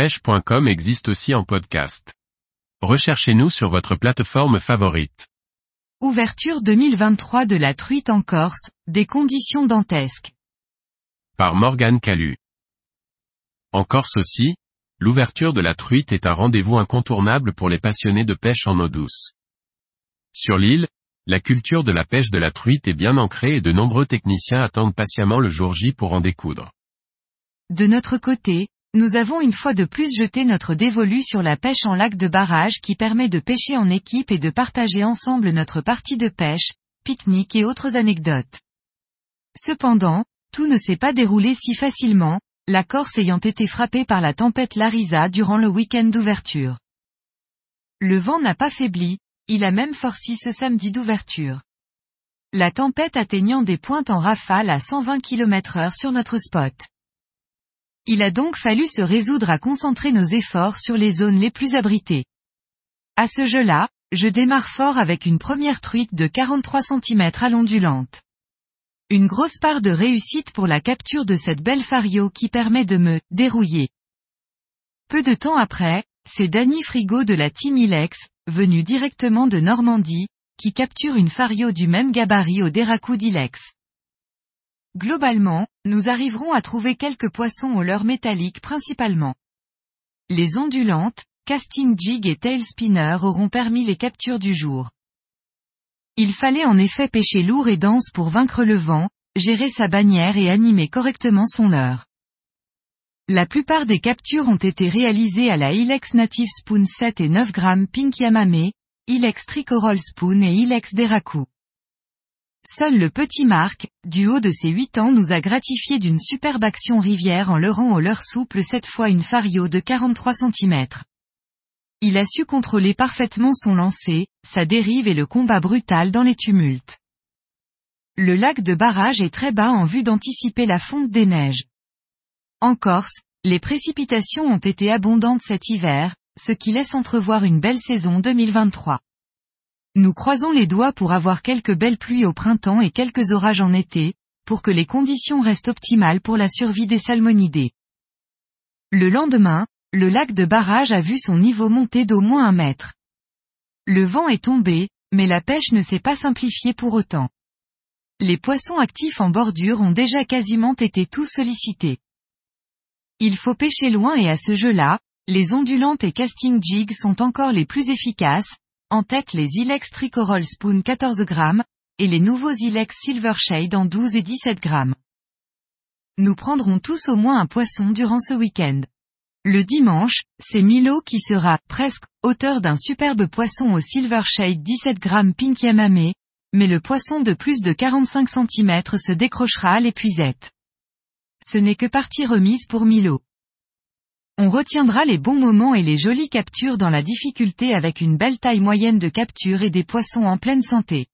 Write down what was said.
pêche.com existe aussi en podcast. Recherchez-nous sur votre plateforme favorite. Ouverture 2023 de la truite en Corse, des conditions dantesques. Par Morgane Calu. En Corse aussi, l'ouverture de la truite est un rendez-vous incontournable pour les passionnés de pêche en eau douce. Sur l'île, la culture de la pêche de la truite est bien ancrée et de nombreux techniciens attendent patiemment le jour J pour en découdre. De notre côté, nous avons une fois de plus jeté notre dévolu sur la pêche en lac de barrage qui permet de pêcher en équipe et de partager ensemble notre partie de pêche, pique-nique et autres anecdotes. Cependant, tout ne s'est pas déroulé si facilement, la Corse ayant été frappée par la tempête Larisa durant le week-end d'ouverture. Le vent n'a pas faibli, il a même forci ce samedi d'ouverture. La tempête atteignant des pointes en rafale à 120 km heure sur notre spot. Il a donc fallu se résoudre à concentrer nos efforts sur les zones les plus abritées. À ce jeu-là, je démarre fort avec une première truite de 43 cm à l'ondulante. Une grosse part de réussite pour la capture de cette belle fario qui permet de me dérouiller. Peu de temps après, c'est Danny Frigo de la Team Ilex, venu directement de Normandie, qui capture une fario du même gabarit au Déracou d'Ilex. Globalement, nous arriverons à trouver quelques poissons au leurre métallique principalement. Les ondulantes, casting jig et tail spinner auront permis les captures du jour. Il fallait en effet pêcher lourd et dense pour vaincre le vent, gérer sa bannière et animer correctement son leurre. La plupart des captures ont été réalisées à la Ilex Native Spoon 7 et 9 grammes Pink Yamame, Ilex Tricoral Spoon et Ilex Deraku. Seul le petit Marc, du haut de ses 8 ans nous a gratifié d'une superbe action rivière en leurrant au leurre souple cette fois une fario de 43 cm. Il a su contrôler parfaitement son lancer, sa dérive et le combat brutal dans les tumultes. Le lac de barrage est très bas en vue d'anticiper la fonte des neiges. En Corse, les précipitations ont été abondantes cet hiver, ce qui laisse entrevoir une belle saison 2023. Nous croisons les doigts pour avoir quelques belles pluies au printemps et quelques orages en été, pour que les conditions restent optimales pour la survie des salmonidés. Le lendemain, le lac de barrage a vu son niveau monter d'au moins un mètre. Le vent est tombé, mais la pêche ne s'est pas simplifiée pour autant. Les poissons actifs en bordure ont déjà quasiment été tous sollicités. Il faut pêcher loin et à ce jeu-là, les ondulantes et casting jigs sont encore les plus efficaces, en tête les Ilex Tricoral Spoon 14 grammes, et les nouveaux Ilex Silver Shade en 12 et 17 grammes. Nous prendrons tous au moins un poisson durant ce week-end. Le dimanche, c'est Milo qui sera, presque, auteur d'un superbe poisson au Silver Shade 17 grammes Pink Yamame, mais le poisson de plus de 45 cm se décrochera à l'épuisette. Ce n'est que partie remise pour Milo. On retiendra les bons moments et les jolies captures dans la difficulté avec une belle taille moyenne de capture et des poissons en pleine santé.